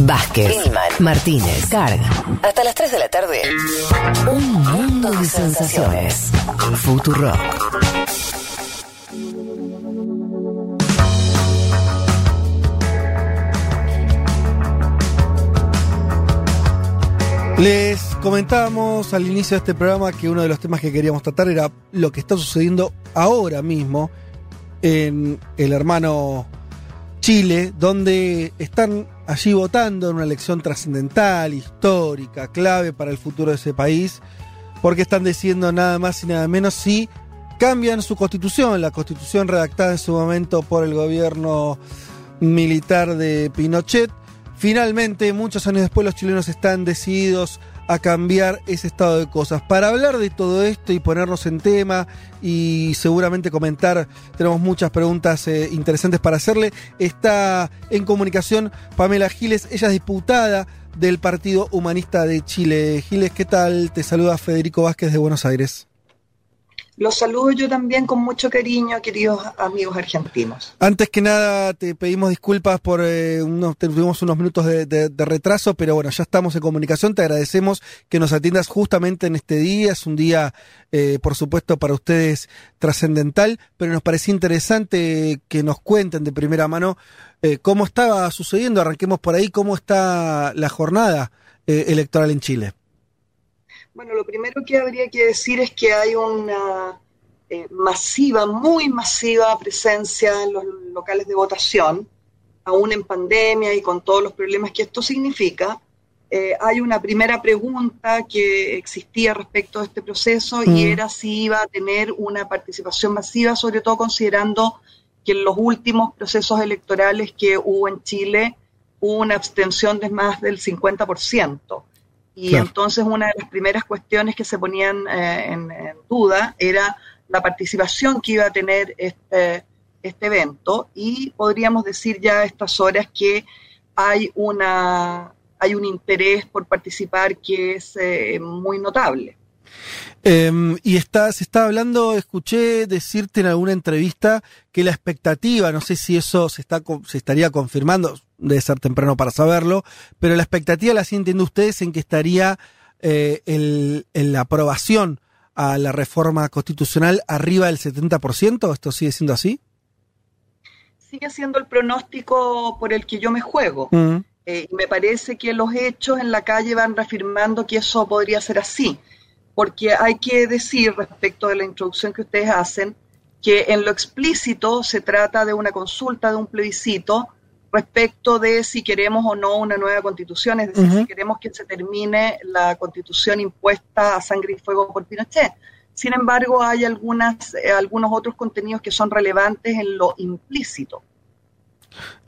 Vázquez, Martínez, Carga. Hasta las 3 de la tarde. Un mundo de sensaciones. Futurock. Les comentábamos al inicio de este programa que uno de los temas que queríamos tratar era lo que está sucediendo ahora mismo en el hermano Chile, donde están allí votando en una elección trascendental, histórica, clave para el futuro de ese país, porque están decidiendo nada más y nada menos si cambian su constitución, la constitución redactada en su momento por el gobierno militar de Pinochet, Finalmente, muchos años después, los chilenos están decididos a cambiar ese estado de cosas. Para hablar de todo esto y ponernos en tema y seguramente comentar, tenemos muchas preguntas eh, interesantes para hacerle, está en comunicación Pamela Giles, ella es diputada del Partido Humanista de Chile. Giles, ¿qué tal? Te saluda Federico Vázquez de Buenos Aires. Los saludo yo también con mucho cariño, queridos amigos argentinos. Antes que nada, te pedimos disculpas por eh, unos, tuvimos unos minutos de, retraso, pero bueno, ya estamos en comunicación. Te agradecemos que nos atiendas justamente en este día. Es un día, eh, por supuesto, para ustedes trascendental, pero nos parecía interesante que nos cuenten de primera mano eh, cómo estaba sucediendo. Arranquemos por ahí, cómo está la jornada electoral en Chile. Bueno, lo primero que habría que decir es que hay una eh, masiva, muy masiva presencia en los locales de votación, aún en pandemia y con todos los problemas que esto significa. Eh, hay una primera pregunta que existía respecto a este proceso y mm. era si iba a tener una participación masiva, sobre todo considerando que en los últimos procesos electorales que hubo en Chile hubo una abstención de más del 50%. Y entonces una de las primeras cuestiones que se ponían eh, en, duda era la participación que iba a tener este, este evento y podríamos decir ya a estas horas que hay una hay un interés por participar que es eh, muy notable. Em, y está, se está hablando, escuché decirte en alguna entrevista que la expectativa, no sé si eso se, está, se estaría confirmando, debe ser temprano para saberlo, pero la expectativa la sienten ustedes en que estaría eh, el, la aprobación a la reforma constitucional arriba del 70%, ¿esto sigue siendo así? Sigue siendo el pronóstico por el que yo me juego. Eh, y me parece que los hechos en la calle van reafirmando que eso podría ser así porque hay que decir respecto de la introducción que ustedes hacen, que en lo explícito se trata de una consulta, de un plebiscito, respecto de si queremos o no una nueva constitución, es decir, si queremos que se termine la constitución impuesta a sangre y fuego por Pinochet. Sin embargo, hay algunas, eh, algunos otros contenidos que son relevantes en lo implícito.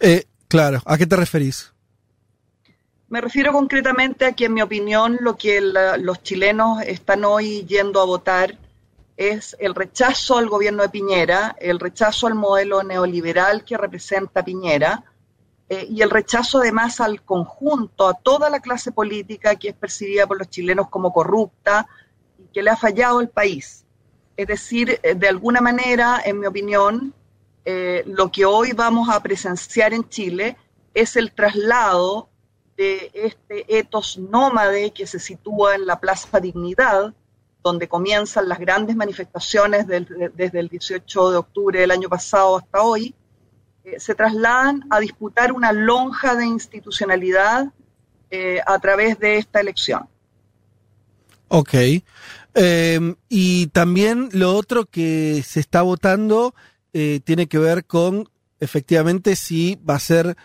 Eh, claro, ¿a qué te referís? Me refiero concretamente a que, en mi opinión, lo que los chilenos están hoy yendo a votar es el rechazo al gobierno de Piñera, el rechazo al modelo neoliberal que representa Piñera eh, y el rechazo además al conjunto, a toda la clase política que es percibida por los chilenos como corrupta y que le ha fallado el país. Es decir, eh, de alguna manera, en mi opinión, eh, lo que hoy vamos a presenciar en Chile es el traslado de este etos nómade que se sitúa en la Plaza Dignidad, donde comienzan las grandes manifestaciones desde el 18 de octubre del año pasado hasta hoy, eh, se trasladan a disputar una lonja de institucionalidad eh, a través de esta elección. Ok. Em, y también lo otro que se está votando eh, tiene que ver con efectivamente si va a ser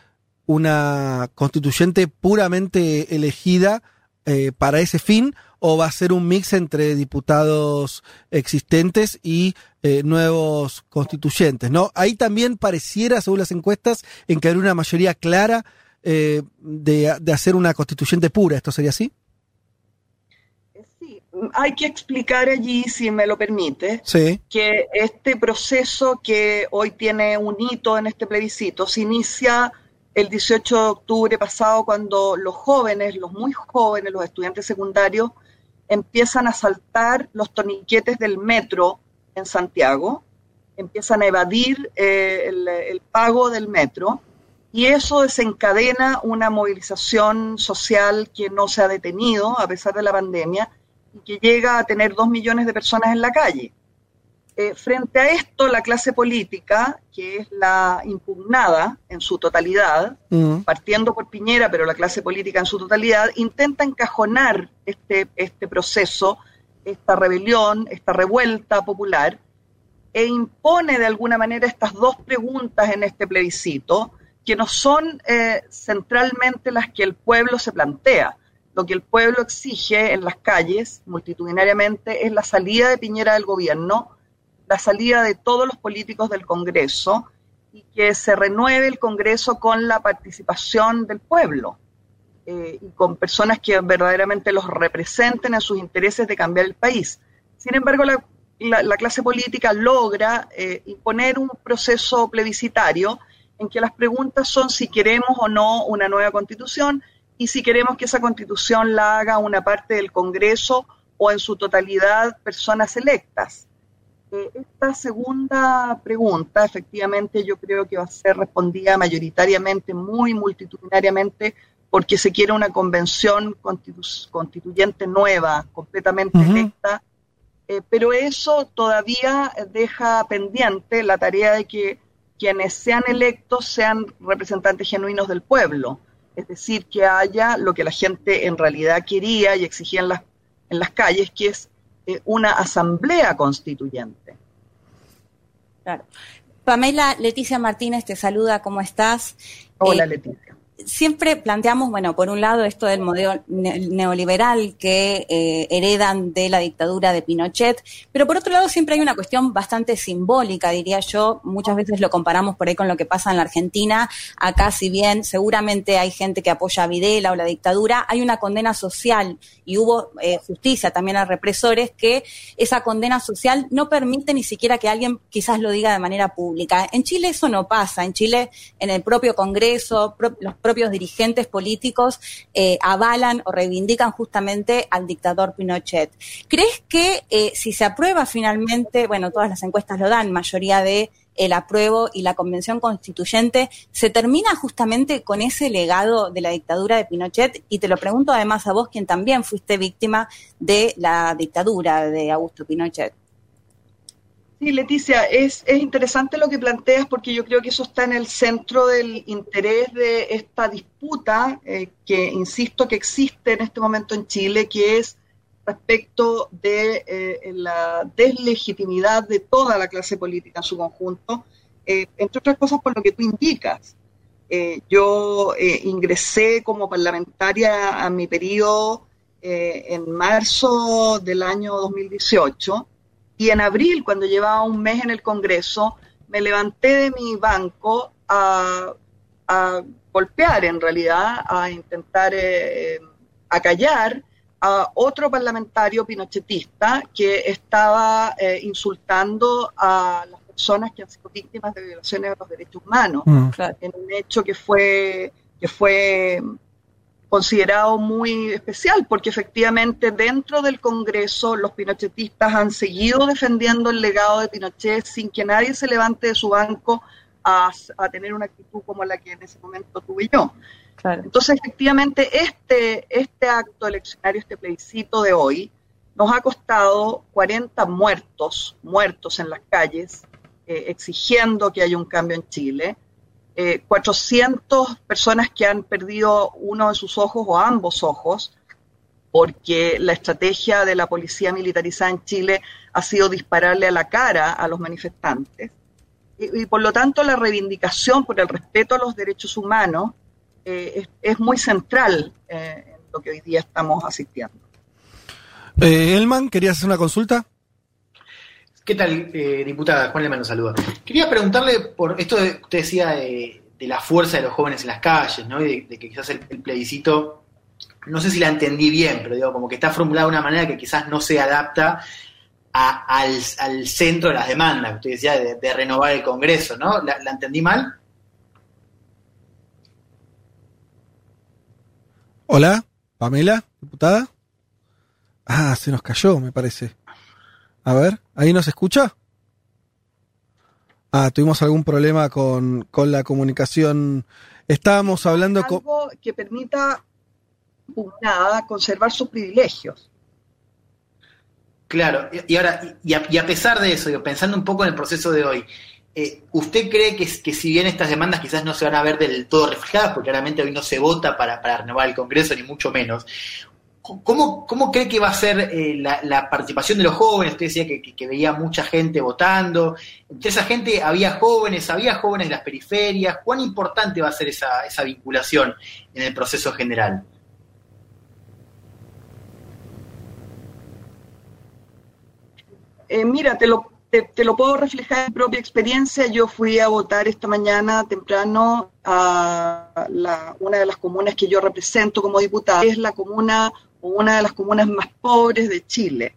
una constituyente puramente elegida eh, para ese fin o va a ser un mix entre diputados existentes y eh, nuevos constituyentes, ¿no? Ahí también pareciera, según las encuestas, en que hay una mayoría clara eh, de, de, hacer una constituyente pura. ¿Esto sería así? Sí, hay que explicar allí, si me lo permite, que este proceso que hoy tiene un hito en este plebiscito se inicia el 18 de octubre pasado cuando los jóvenes, los muy jóvenes, los estudiantes secundarios, empiezan a saltar los torniquetes del metro en Santiago, empiezan a evadir eh, el, pago del metro y eso desencadena una movilización social que no se ha detenido a pesar de la pandemia y que llega a tener dos millones de personas en la calle. Eh, frente a esto, la clase política, que es la impugnada en su totalidad, mm. partiendo por Piñera, pero la clase política en su totalidad, intenta encajonar este, este proceso, esta rebelión, esta revuelta popular, e impone de alguna manera estas dos preguntas en este plebiscito, que no son eh, centralmente las que el pueblo se plantea. Lo que el pueblo exige en las calles, multitudinariamente, es la salida de Piñera del gobierno, la salida de todos los políticos del Congreso y que se renueve el Congreso con la participación del pueblo eh, y con personas que verdaderamente los representen en sus intereses de cambiar el país. Sin embargo, la, clase política logra eh, imponer un proceso plebiscitario en que las preguntas son si queremos o no una nueva constitución y si queremos que esa constitución la haga una parte del Congreso o en su totalidad personas electas esta segunda pregunta, efectivamente, yo creo que va a ser respondida mayoritariamente, muy multitudinariamente, porque se quiere una convención constituyente nueva, completamente electa, eh, pero eso todavía deja pendiente la tarea de que quienes sean electos sean representantes genuinos del pueblo, es decir, que haya lo que la gente en realidad quería y exigía en las, en las calles, que es eh, una asamblea constituyente. Claro. Pamela Leticia Martínez te saluda, ¿cómo estás? Hola, eh, Leticia siempre planteamos, bueno, por un lado esto del modelo neoliberal que eh, heredan de la dictadura de Pinochet, pero por otro lado siempre hay una cuestión bastante simbólica, diría yo. Muchas veces lo comparamos por ahí con lo que pasa en la Argentina. Acá, si bien seguramente hay gente que apoya a Videla o la dictadura, hay una condena social y hubo eh, justicia también a represores que esa condena social no permite ni siquiera que alguien quizás lo diga de manera pública. En Chile eso no pasa. En Chile, en el propio Congreso, los propios dirigentes políticos eh, avalan o reivindican justamente al dictador Pinochet. ¿Crees que eh, si se aprueba finalmente, bueno, todas las encuestas lo dan, mayoría de el apruebo y la convención constituyente, se termina justamente con ese legado de la dictadura de Pinochet? Y te lo pregunto además a vos, quien también fuiste víctima de la dictadura de Augusto Pinochet. Sí, Leticia, es, es, interesante lo que planteas porque yo creo que eso está en el centro del interés de esta disputa eh, que, insisto, que existe en este momento en Chile, que es respecto de eh, la deslegitimidad de toda la clase política en su conjunto, eh, entre otras cosas por lo que tú indicas. yo ingresé como parlamentaria a mi periodo en marzo del año 2018 y en abril, cuando llevaba un mes en el Congreso, me levanté de mi banco a, golpear, en realidad, a intentar eh, acallar a otro parlamentario pinochetista que estaba eh, insultando a las personas que han sido víctimas de violaciones de los derechos humanos, mm. en un hecho que fue, que fue considerado muy especial, porque efectivamente dentro del Congreso los pinochetistas han seguido defendiendo el legado de Pinochet sin que nadie se levante de su banco a, tener una actitud como la que en ese momento tuve yo. Entonces, efectivamente, este, este acto eleccionario, este plebiscito de hoy, nos ha costado 40 muertos, muertos en las calles, eh, exigiendo que haya un cambio en Chile, 400 eh, personas que han perdido uno de sus ojos o ambos ojos, porque la estrategia de la policía militarizada en Chile ha sido dispararle a la cara a los manifestantes. Y, por lo tanto la reivindicación por el respeto a los derechos humanos eh, es, muy central eh, en lo que hoy día estamos asistiendo. Elman, ¿querías hacer una consulta? ¿Qué tal, eh, diputada? Juan Lema nos saluda. Quería preguntarle por esto que usted decía de, la fuerza de los jóvenes en las calles, ¿no? Y de, que quizás el, plebiscito, no sé si la entendí bien, pero digo, como que está formulado de una manera que quizás no se adapta al, centro de las demandas, que usted decía, de, renovar el Congreso, ¿no? ¿La, entendí mal? Hola, Pamela, diputada. Ah, se nos cayó, me parece. A ver, ¿ahí nos escucha? Ah, tuvimos algún problema con, con la comunicación Estábamos hablando con... Algo que permita nada conservar sus privilegios. Claro, y ahora, y a, y a pesar de eso, digo, pensando un poco en el proceso de hoy, eh, ¿Usted cree que, que, si bien estas demandas quizás no se van a ver del todo reflejadas, porque claramente hoy no se vota para, para renovar el Congreso, ni mucho menos, ¿cómo, cómo cree que va a ser eh, la, participación de los jóvenes? Usted decía que, veía mucha gente votando. Entre esa gente había jóvenes, había jóvenes de las periferias. ¿Cuán importante va a ser esa, esa vinculación en el proceso general? Eh, mira, te lo te, lo puedo reflejar en propia experiencia. Yo fui a votar esta mañana temprano a la, una de las comunas que yo represento como diputada. Es la comuna una de las comunas más pobres de Chile.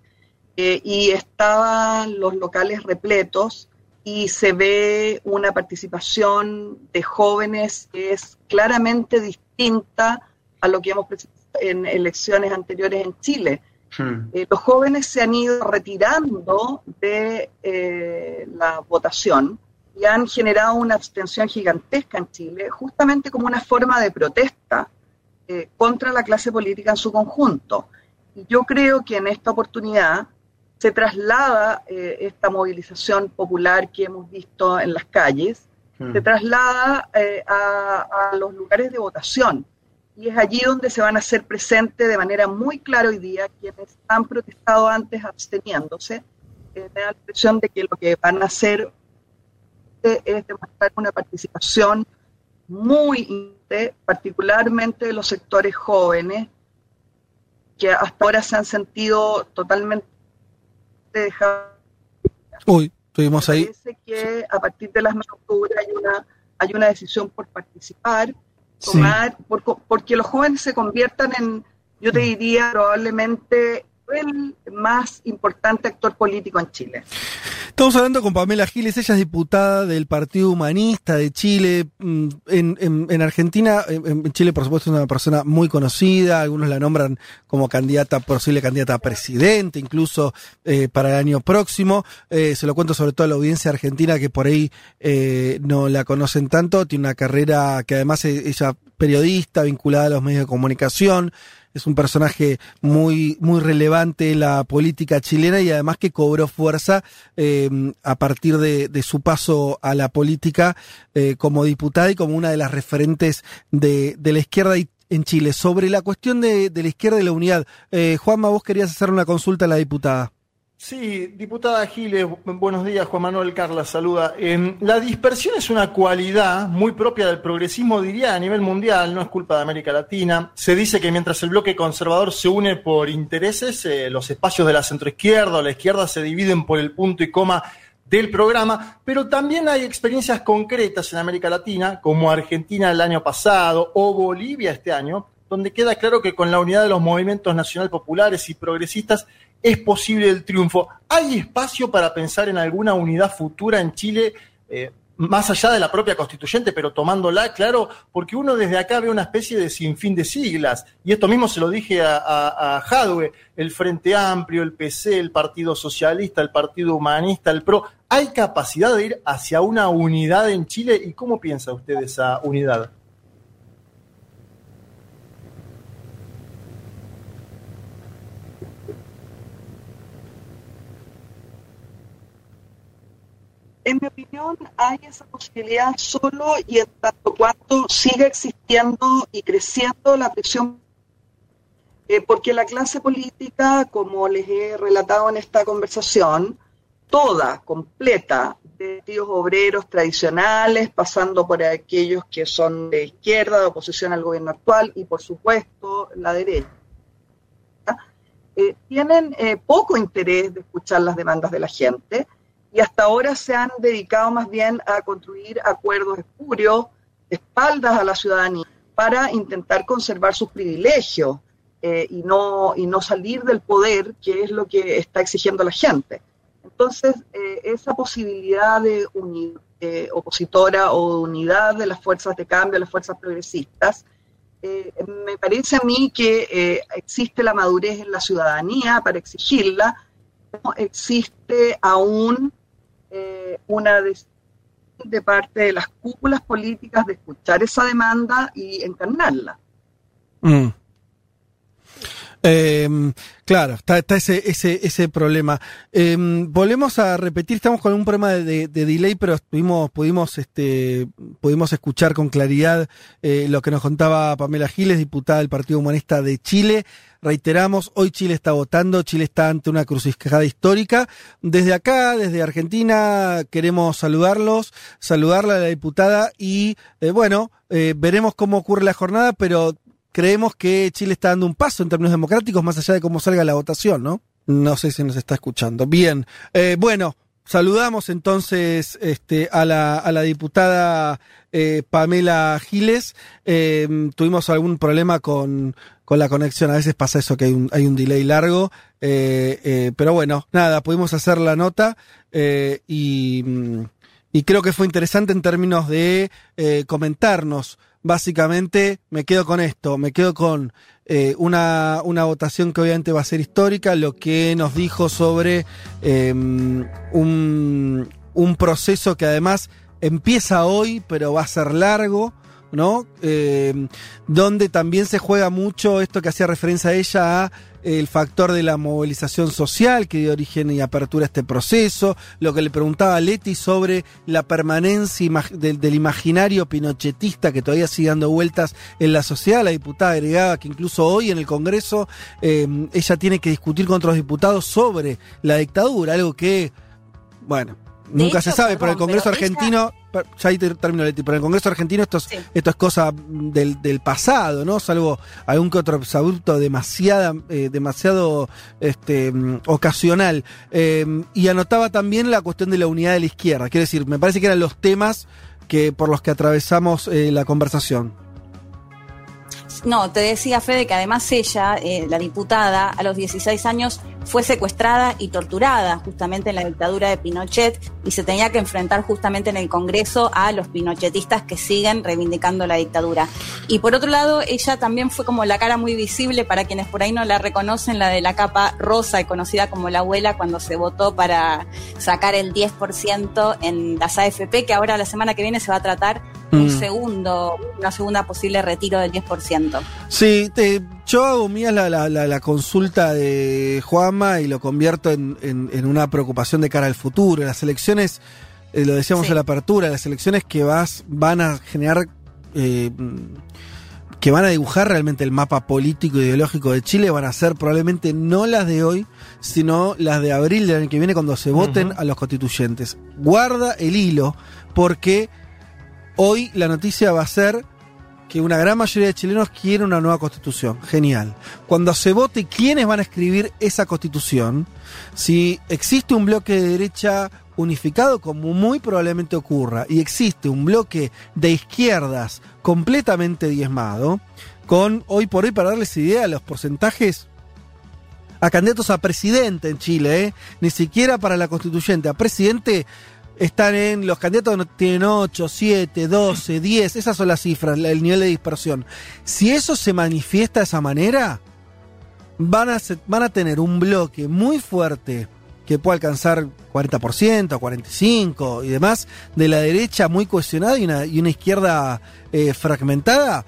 Eh, y estaban los locales repletos y se ve una participación de jóvenes que es claramente distinta a lo que hemos presentado en elecciones anteriores en Chile Hmm. Eh, los jóvenes se han ido retirando de eh, la votación y han generado una abstención gigantesca en Chile, justamente como una forma de protesta eh, contra la clase política en su conjunto. Yo creo que en esta oportunidad se traslada eh, esta movilización popular que hemos visto en las calles, hmm. se traslada eh, a, a los lugares de votación y es allí donde se van a hacer presentes de manera muy clara hoy día quienes han protestado antes absteniéndose. Eh, me da la impresión de que lo que van a hacer es demostrar una participación muy particularmente de los sectores jóvenes, que hasta ahora se han sentido totalmente dejados. Uy, estuvimos ahí. Parece que a partir de las 9 de octubre hay una, hay una decisión por participar tomar, sí. por, porque los jóvenes se conviertan en, yo te diría, probablemente el más importante actor político en Chile. Estamos hablando con Pamela Giles, ella es diputada del Partido Humanista de Chile. En, en, en Argentina, en, Chile por supuesto es una persona muy conocida, algunos la nombran como candidata, posible candidata a presidente, incluso eh, para el año próximo. Eh, se lo cuento sobre todo a la audiencia argentina que por ahí eh, no la conocen tanto, tiene una carrera que además ella periodista vinculada a los medios de comunicación es un personaje muy, muy relevante en la política chilena y además que cobró fuerza eh, a partir de, de, su paso a la política eh, como diputada y como una de las referentes de, de la izquierda en Chile. Sobre la cuestión de, de la izquierda y la unidad, eh, Juanma, vos querías hacer una consulta a la diputada. Sí, diputada Giles, buenos días, Juan Manuel Carla, saluda. Eh, la dispersión es una cualidad muy propia del progresismo, diría, a nivel mundial, no es culpa de América Latina. Se dice que mientras el bloque conservador se une por intereses, eh, los espacios de la centroizquierda o la izquierda se dividen por el punto y coma del programa, pero también hay experiencias concretas en América Latina, como Argentina el año pasado o Bolivia este año, donde queda claro que con la unidad de los movimientos nacional populares y progresistas es posible el triunfo. ¿Hay espacio para pensar en alguna unidad futura en Chile, eh, más allá de la propia constituyente, pero tomándola, claro, porque uno desde acá ve una especie de sinfín de siglas, y esto mismo se lo dije a, a, a Jadwe, el Frente Amplio, el PC, el Partido Socialista, el Partido Humanista, el PRO. ¿Hay capacidad de ir hacia una unidad en Chile? ¿Y cómo piensa usted esa unidad? En mi opinión, hay esa posibilidad solo y en tanto cuanto siga existiendo y creciendo la presión, eh, porque la clase política, como les he relatado en esta conversación, toda, completa, de tíos obreros tradicionales, pasando por aquellos que son de izquierda, de oposición al gobierno actual y, por supuesto, la derecha, eh, tienen eh, poco interés de escuchar las demandas de la gente y hasta ahora se han dedicado más bien a construir acuerdos espurios, espaldas a la ciudadanía, para intentar conservar sus privilegios eh, y, no, y no salir del poder, que es lo que está exigiendo la gente. Entonces, eh, esa posibilidad de unir, eh, opositora o unidad de las fuerzas de cambio, las fuerzas progresistas, me parece a mí que existe la madurez en la ciudadanía para exigirla, no existe aún eh, una de parte de las cúpulas políticas de escuchar esa demanda y encarnarla. Mm. Eh, claro, está, está ese, ese, ese problema. Eh, volvemos a repetir, estamos con un problema de, de delay, pero estuvimos, pudimos, este, pudimos escuchar con claridad eh, lo que nos contaba Pamela Giles, diputada del Partido Humanista de Chile. Reiteramos, hoy Chile está votando, Chile está ante una crucijada histórica. Desde acá, desde Argentina, queremos saludarlos, saludarla a la diputada y, eh, bueno, eh, veremos cómo ocurre la jornada, pero creemos que Chile está dando un paso en términos democráticos más allá de cómo salga la votación, ¿no? No sé si nos está escuchando. Bien, eh, bueno, saludamos entonces este, a, la, a la diputada eh, Pamela Giles. Eh, tuvimos algún problema con, con la conexión, a veces pasa eso que hay un, hay un delay largo, pero bueno, nada, pudimos hacer la nota y, y creo que fue interesante en términos de comentarnos básicamente me quedo con esto, me quedo con eh, una, una votación que obviamente va a ser histórica, lo que nos dijo sobre eh, un, un proceso que además empieza hoy, pero va a ser largo. ¿No? Eh, donde también se juega mucho esto que hacía referencia a ella a el factor de la movilización social que dio origen y apertura a este proceso, lo que le preguntaba a Leti sobre la permanencia del, imaginario pinochetista que todavía sigue dando vueltas en la sociedad, la diputada agregaba que incluso hoy en el Congreso eh, ella tiene que discutir con otros diputados sobre la dictadura, algo que, bueno, de nunca hecho, se sabe, pero el Congreso argentino, ella... ya ahí termino, Leti, pero el Congreso argentino esto es, sí. esto es cosa del, del, pasado, ¿no? Salvo algún que otro exabrupto demasiada, eh, demasiado este, ocasional. Eh, y anotaba también la cuestión de la unidad de la izquierda. Quiero decir, me parece que eran los temas que por los que atravesamos eh, la conversación. No, te decía Fede que además ella, eh, la diputada, a los 16 años fue secuestrada y torturada justamente en la dictadura de Pinochet y se tenía que enfrentar justamente en el Congreso a los pinochetistas que siguen reivindicando la dictadura. Y por otro lado, ella también fue como la cara muy visible para quienes por ahí no la reconocen, la de la capa rosa y conocida como la abuela cuando se votó para sacar el 10% en las AFP, que ahora la semana que viene se va a tratar un mm. segundo, una segunda posible retiro del 10%. Sí, te, yo hago mía la, la, la, la, consulta de Juanma y lo convierto en, en, en, una preocupación de cara al futuro. Las elecciones, eh, lo decíamos sí. en la apertura, las elecciones que vas, van a generar, eh, que van a dibujar realmente el mapa político e ideológico de Chile, van a ser probablemente no las de hoy, sino las de abril del año que viene cuando se voten uh -huh. a los constituyentes. Guarda el hilo, porque hoy la noticia va a ser que una gran mayoría de chilenos quiere una nueva constitución. Genial. Cuando se vote quiénes van a escribir esa constitución, si existe un bloque de derecha unificado, como muy probablemente ocurra, y existe un bloque de izquierdas completamente diezmado, con hoy por hoy, para darles idea, los porcentajes a candidatos a presidente en Chile, ¿eh? ni siquiera para la constituyente, a presidente están en los candidatos tienen 8, 7, 12, 10, esas son las cifras, el nivel de dispersión. Si eso se manifiesta de esa manera, van a, van a tener un bloque muy fuerte que puede alcanzar 40%, 45% y demás, de la derecha muy cohesionada y una, y una izquierda eh, fragmentada,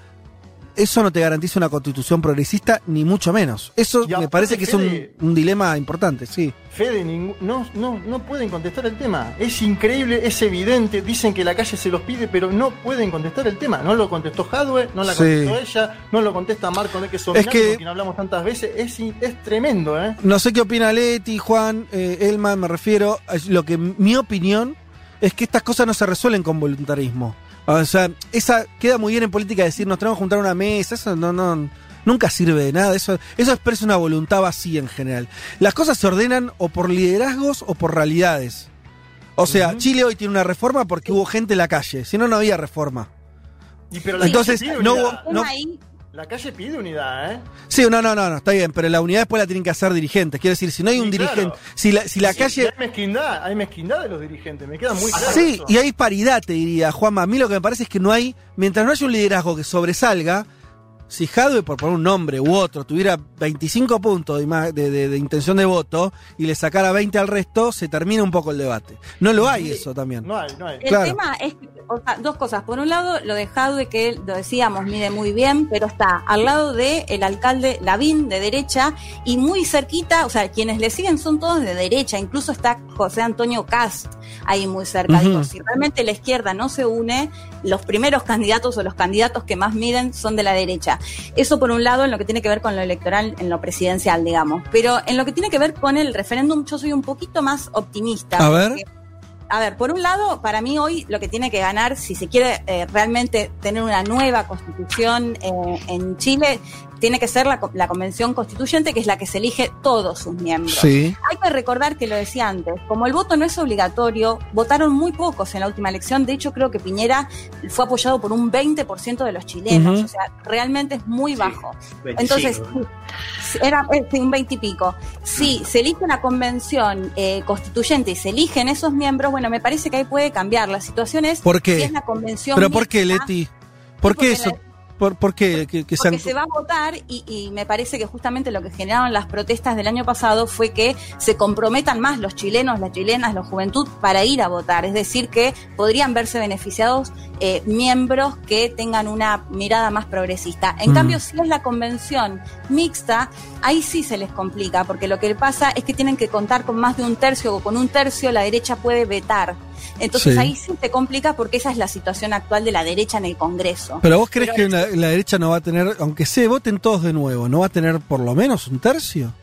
eso no te garantiza una constitución progresista, ni mucho menos. Eso me parece que Fede, es un, un, dilema importante, sí. Fede, no, no, no pueden contestar el tema. Es increíble, es evidente. Dicen que la calle se los pide, pero no pueden contestar el tema. No lo contestó Hadwe, no la contestó sí. ella, no lo contesta Marco que es que, con quien hablamos tantas veces. Es, es tremendo, ¿eh? No sé qué opina Leti, Juan, eh, Elma, me refiero. Lo que mi opinión es que estas cosas no se resuelven con voluntarismo. O sea, esa queda muy bien en política decir nos tenemos que juntar a una mesa, eso no, no, nunca sirve de nada, eso, eso expresa una voluntad vacía en general. Las cosas se ordenan o por liderazgos o por realidades. O sea, uh -huh. Chile hoy tiene una reforma porque hubo gente en la calle, si no, no había reforma. Y pero Entonces, no hubo. No, la calle pide unidad, ¿eh? Sí, no, no, no, no, está bien, pero la unidad después la tienen que hacer dirigentes. Quiero decir, si no hay sí, un dirigente, si la, si la sí, calle. Hay mezquindad, hay mezquindad de los dirigentes, me queda muy claro. Sí, eso. y hay paridad, te diría, Juanma. A mí lo que me parece es que no hay, mientras no haya un liderazgo que sobresalga, si Jadwe, por poner un nombre u otro, tuviera 25 puntos de, de- de- de intención de voto y le sacara 20 al resto, se termina un poco el debate. No lo hay eso también. No hay, no hay. El Claro. tema es que, o sea, dos cosas. Por un lado, lo de Jadwe, que lo decíamos, mide muy bien, pero está al lado del el alcalde Lavín, de derecha, y muy cerquita, o sea, quienes le siguen son todos de derecha, incluso está José Antonio Cast ahí muy cerca. Ujú. Digo, si realmente la izquierda no se une, los primeros candidatos o los candidatos que más miden son de la derecha. Eso por un lado en lo que tiene que ver con lo electoral, en lo presidencial, digamos. Pero en lo que tiene que ver con el referéndum, yo soy un poquito más optimista. A ver. a ver, por un lado, para mí hoy lo que tiene que ganar, si se quiere eh, realmente tener una nueva constitución eh, en Chile, tiene que ser la, la convención constituyente, que es la que se elige todos sus miembros. Sí. Hay que recordar que lo decía antes, como el voto no es obligatorio, votaron muy pocos en la última elección. De hecho, creo que Piñera fue apoyado por un 20% de los chilenos. O sea, realmente es muy bajo. 25, Entonces, era eh, un 20 y pico. Si se elige una convención eh, constituyente y se eligen esos miembros, bueno, me parece que ahí puede cambiar. La situación es ¿Por qué? si es la convención. ¿Pero por qué, Leti? ¿Por qué eso? la- ¿Por, por qué? Que, que sean- Porque se va a votar y, y me parece que justamente lo que generaron las protestas del año pasado fue que se comprometan más los chilenos, las chilenas, la juventud para ir a votar. Es decir, que podrían verse beneficiados eh, miembros que tengan una mirada más progresista. En Mm. cambio, si es la convención mixta, ahí sí se les complica, porque lo que pasa es que tienen que contar con más de un tercio o con un tercio la derecha puede vetar. Entonces Sí. ahí sí se complica porque esa es la situación actual de la derecha en el Congreso. Pero vos crees Pero que la, la derecha no va a tener, aunque se voten todos de nuevo, no va a tener por lo menos un tercio?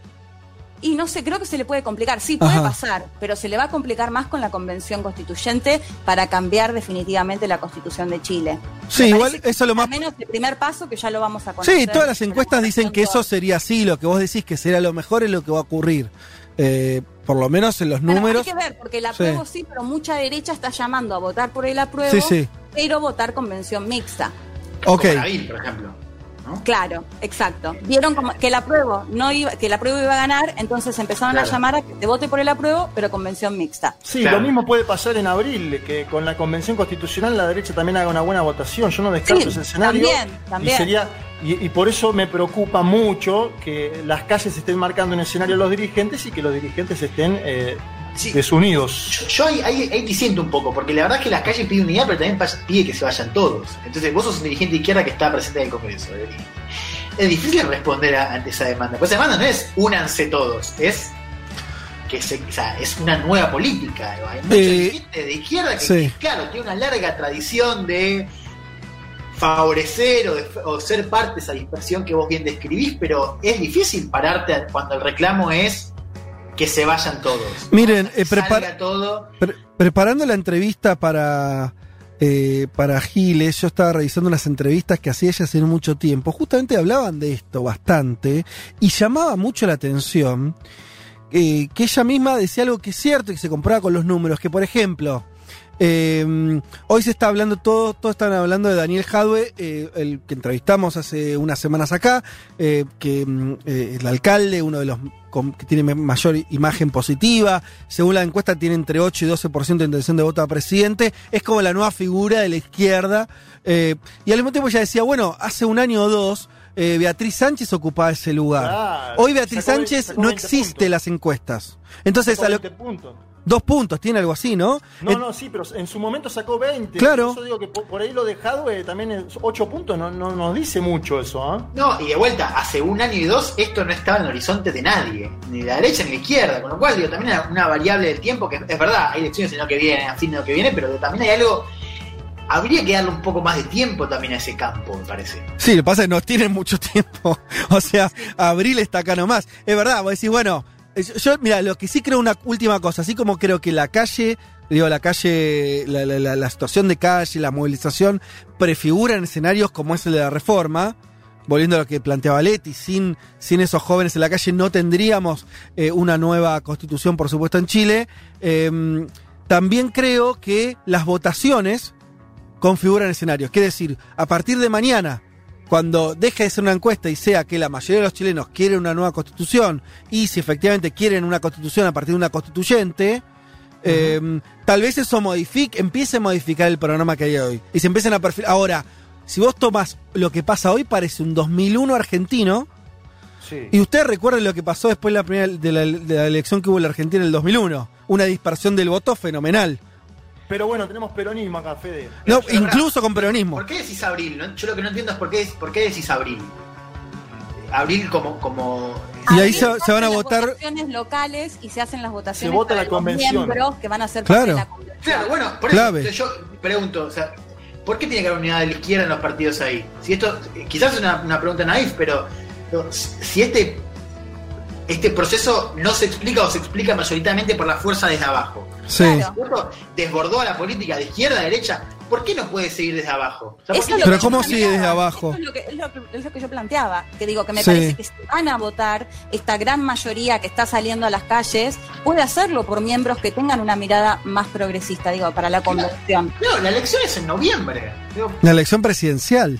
Y no sé, creo que se le puede complicar. Sí, puede Ajá. pasar, pero se le va a complicar más con la convención constituyente para cambiar definitivamente la constitución de Chile. Sí, igual eso es lo más Al menos el primer paso que ya lo vamos a conocer. Sí, todas las encuestas dicen que eso sería así, lo que vos decís que será lo mejor es lo que va a ocurrir. Eh, por lo menos en los Bueno, números. Hay que ver, porque el Sí. apruebo sí. pero mucha derecha está llamando a votar por el apruebo, Sí, sí. pero votar convención mixta. Ok. Como Nabil, por ejemplo. ¿No? Claro, exacto. Vieron como que el apruebo no iba, que el apruebo iba a ganar, entonces empezaron Claro. a llamar a que te vote por el apruebo, pero convención mixta. Sí, Claro. lo mismo puede pasar en abril, que con la convención constitucional la derecha también haga una buena votación. Yo no descarto Sí, ese escenario. también, también. Y, sería, y, y por eso me preocupa mucho que las calles estén marcando un escenario a los dirigentes y que los dirigentes estén eh, Sí. desunidos. Yo, yo ahí, ahí, disiento un poco, porque la verdad es que las calles piden unidad, pero también pide que se vayan todos. Entonces, vos sos un dirigente de izquierda que está presente en el Congreso. y Es difícil responder a- ante esa demanda. Pues esa demanda no es únanse todos, es que se, o sea, es una nueva política. Hay muchos Eh, dirigentes de izquierda que, sí. claro, tiene una larga tradición de favorecer o, de- o ser parte de esa dispersión que vos bien describís, pero es difícil pararte cuando el reclamo es que se vayan todos. Miren, eh, prepar- todo. Pre- preparando la entrevista para, eh, para Giles, yo estaba revisando unas entrevistas que hacía ella hace mucho tiempo. Justamente hablaban de esto bastante y llamaba mucho la atención eh, que ella misma decía algo que es cierto y que se compraba con los números, que por ejemplo... eh, hoy se está hablando, todo, todos están hablando de Daniel Jadwe, eh, el que entrevistamos hace unas semanas acá, eh, que mm, el alcalde, uno de los con- que tiene mayor imagen positiva, según la encuesta tiene entre 8 y 12% de intención de voto a presidente, es como la nueva figura de la izquierda, eh, y al mismo tiempo ella decía, bueno, hace un año o dos, eh, Beatriz Sánchez ocupaba ese lugar. Claro. Hoy Beatriz Sánchez no 20 existe puntos. las encuestas. Entonces, a lo- 20 puntos. Dos puntos, tiene algo así, ¿no? No, Eh, no, sí, pero en su momento sacó 20. Claro. Por eso digo que por, por ahí lo de Jadwe también es 8 puntos, no, no nos dice mucho eso, ¿ah? No, y de vuelta, hace un año y dos esto no estaba en el horizonte de nadie, ni de la derecha ni de la izquierda, con lo cual digo, también hay una variable del tiempo que es verdad, hay elecciones en lo que viene, a fin de lo que viene, pero también hay algo, habría que darle un poco más de tiempo también a ese campo, me parece. Sí, lo que pasa es que no tienen mucho tiempo. O sea, abril está acá nomás. Es verdad, vos decís, bueno, yo, mira, lo que sí creo una última cosa, así como creo que la calle, digo, la calle, la, la- situación de calle, la movilización, prefiguran escenarios como es el de la reforma. Volviendo a lo que planteaba Leti, sin, sin esos jóvenes en la calle no tendríamos eh, una nueva constitución, por supuesto, en Chile. Em, también creo que las votaciones configuran escenarios. Quiere decir, a partir de mañana, cuando deje de ser una encuesta y sea que la mayoría de los chilenos quieren una nueva constitución y si efectivamente quieren una constitución a partir de una constituyente, eh, tal vez eso modifique, empiece a modificar el programa que hay hoy. Y se empiecen a perfilar. Ahora, si vos tomas lo que pasa hoy, parece un 2001 argentino. Sí. Y ustedes recuerden lo que pasó después de la, primera, de la, de la elección que hubo en la Argentina en el 2001. Una dispersión del voto fenomenal. Pero bueno, tenemos peronismo acá, Fede. No, Pero, incluso con peronismo. ¿Por qué decís abril? no? Yo lo que no entiendo es por qué, por qué decís abril. Abril como, como Y ahí se- van a votar- votaciones locales y se hacen las votaciones Se vota para la los convención. miembros que van a ser Claro. parte de la. Claro, bueno, por Clave. eso yo pregunto, o sea, ¿por qué tiene que haber unidad de la izquierda en los partidos ahí? Si esto, quizás es una, una pregunta naif, pero si este, este proceso no se explica o se explica mayoritariamente por la fuerza desde abajo. Sí. Claro. Desbordó a la política de izquierda a derecha, ¿por qué no puede seguir desde abajo? O sea, ¿por Eso qué es lo Pero que ¿cómo yo sigue planteaba. desde abajo? Eso es lo que, es lo que- es lo que yo planteaba, que digo que me Sí. parece que si van a votar, esta gran mayoría que está saliendo a las calles puede hacerlo por miembros que tengan una mirada más progresista, digo, para la convención. No, la elección es en noviembre. Digo, La elección presidencial.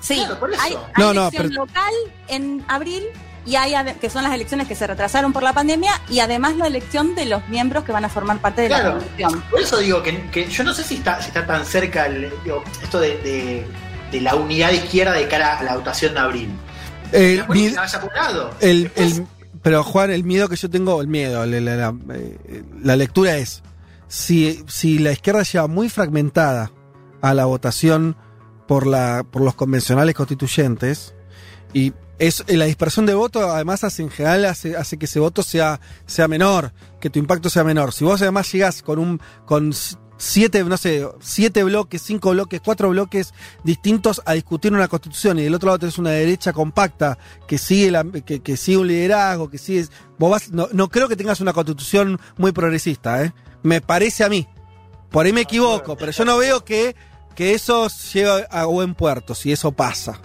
Sí, Claro, por eso. hay, hay No, no, elección pero- local en abril y hay que son las elecciones que se retrasaron por la pandemia y además la elección de los miembros que van a formar parte de Claro. la convención. Por eso digo que, que yo no sé si está, si está tan cerca el- digo, esto de, de- de la unidad de izquierda de cara a la votación de abril. Eh, mi- el, Después, el- pero Juan, el miedo que yo tengo, el miedo, la, la- la- la lectura es, si, si la izquierda lleva muy fragmentada a la votación por, la, por los convencionales constituyentes, y es, eh, la dispersión de voto además hace, en general hace, hace que ese voto sea, sea menor, que tu impacto sea menor. Si vos además llegás con un con siete, no sé, siete bloques, cinco bloques, cuatro bloques distintos a discutir una constitución y del otro lado tenés una derecha compacta que sigue la, que, que sigue un liderazgo, que sigue. Vos vas, no, no creo que tengas una constitución muy progresista, ¿eh? Me parece a mí. Por ahí me equivoco, pero yo no veo que, que eso llegue a buen puerto, si eso pasa.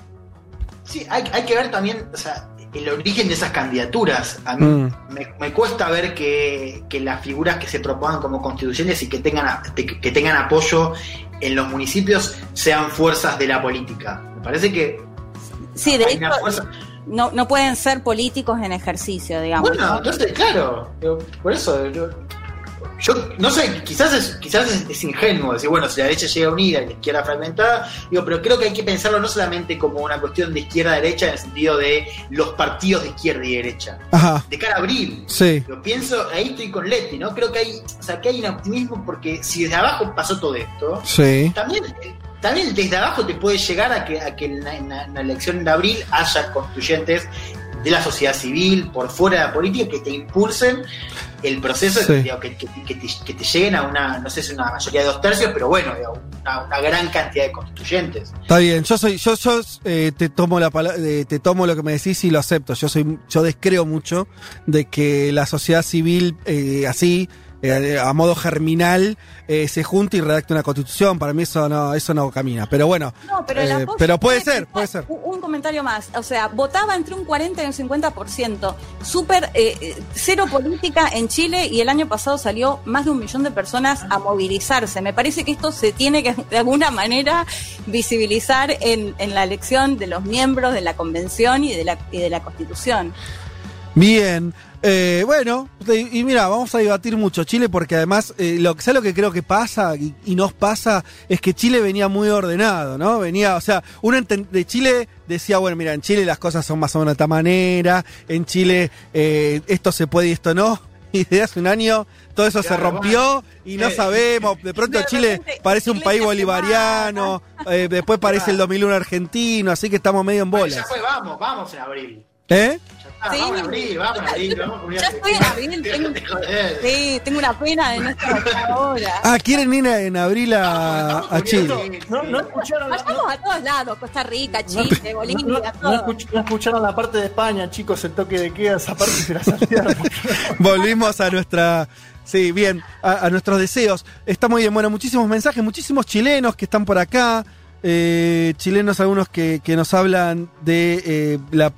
Sí, hay, hay que ver también o sea, el origen de esas candidaturas. A mí Mm. me, me cuesta ver que, que las figuras que se propongan como constituciones y que tengan, a- que, que tengan apoyo en los municipios sean fuerzas de la política. Me parece que Sí, de hay hecho, una fuerza. no, no pueden ser políticos en ejercicio, digamos. Bueno, ¿no? entonces, claro, por eso yo, yo no sé, quizás es, quizás es, es ingenuo decir, bueno, si la derecha llega unida y la izquierda fragmentada, digo, pero creo que hay que pensarlo no solamente como una cuestión de izquierda-derecha en el sentido de los partidos de izquierda y derecha. Ajá, De cara a abril, sí. Lo pienso, ahí estoy con Leti, ¿no? Creo que hay, o sea, que hay un optimismo porque si desde abajo pasó todo esto, Sí. también, también desde abajo te puede llegar a que, a que en, la, en la- en la elección de abril haya constituyentes de la sociedad civil, por fuera de la política, que te impulsen el proceso, Sí. digo, que, que- que te, que te lleguen a una, no sé si una mayoría de dos tercios, pero bueno, digo, una, una gran cantidad de constituyentes. Está bien, yo soy, yo, yo eh, te tomo la eh, te tomo lo que me decís y lo acepto. Yo soy, yo descreo mucho de que la sociedad civil eh, así, eh, a modo germinal, eh, se junte y redacte una constitución. Para mí eso no, eso no camina. Pero bueno, No, pero, eh, pero puede ser, puede ser. Un, un comentario más. O sea, votaba entre un 40 y un 50%. Súper, cero política en Chile y el año pasado salió más de un millón de personas a movilizarse. Me parece que esto se tiene que de alguna manera visibilizar en, en la elección de los miembros de la convención y de la, y de la constitución. Bien. Eh, bueno, y, mira, vamos a debatir mucho Chile porque además, eh, lo, ¿sabes lo que creo que pasa y, y nos pasa? Es que Chile venía muy ordenado, ¿no? Venía, o sea, uno de Chile decía, bueno, mira, en Chile las cosas son más o menos de esta manera, en Chile eh, esto se puede y esto no. Y desde hace un año todo eso se rompió y no sabemos. De pronto de Chile parece un país bolivariano, eh, después parece el 2001 argentino, así que estamos medio en Bueno, bolas. ya fue, vamos, vamos en abril. ¿Eh? Está, Sí. vamos en abril, vamos en abril. Vamos, Ya estoy en abril, tengo-. Sí, tengo una pena de no estar ahora. Ah, quieren ir en abril a, a Chile. No, no escucharon la, Vayamos a todos lados, Costa Rica, Chile, no- Bolivia, no- todo. no escuch- no escucharon la parte de España, chicos, el toque de queda, esa parte se la saltearon. Volvimos a nuestra. Sí, bien, a, a nuestros deseos. Está muy bien. Bueno, muchísimos mensajes, muchísimos chilenos que están por acá. eh, chilenos algunos que, que nos hablan de eh, la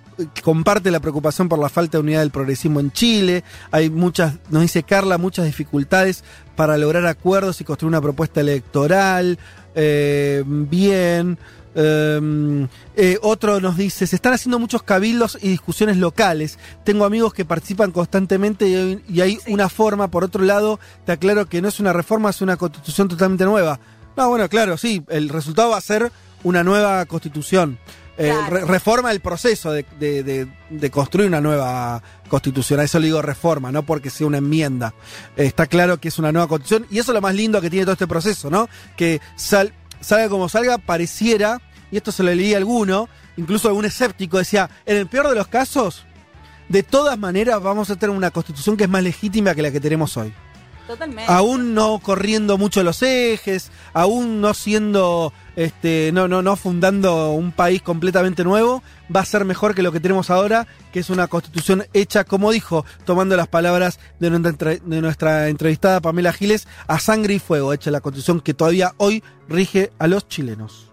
comparte la preocupación por la falta de unidad del progresismo en Chile. Hay muchas, nos dice Carla, muchas dificultades para lograr acuerdos y construir una propuesta electoral. Eh, bien. Eh, eh, otro nos dice, se están haciendo muchos cabildos y discusiones locales. Tengo amigos que participan constantemente y hay, y hay una forma. Por otro lado, te aclaro que no es una reforma, es una constitución totalmente nueva. No, bueno, claro, sí, el resultado va a ser una nueva constitución. Eh, Claro. re- reforma el proceso de, de- de- de construir una nueva constitución. A eso le digo reforma, no porque sea una enmienda. Eh, está claro que es una nueva constitución y eso es lo más lindo que tiene todo este proceso, ¿no? Que sal- salga como salga, pareciera, y esto se lo leí a alguno, incluso algún escéptico, decía, en el peor de los casos, de todas maneras vamos a tener una constitución que es más legítima que la que tenemos hoy Totalmente. aún no corriendo mucho los ejes, aún no siendo, este, no, no, no fundando un país completamente nuevo, va a ser mejor que lo que tenemos ahora, que es una constitución hecha, como dijo, tomando las palabras de nuestra, de nuestra entrevistada Pamela Giles, a sangre y fuego, hecha la constitución que todavía hoy rige a los chilenos.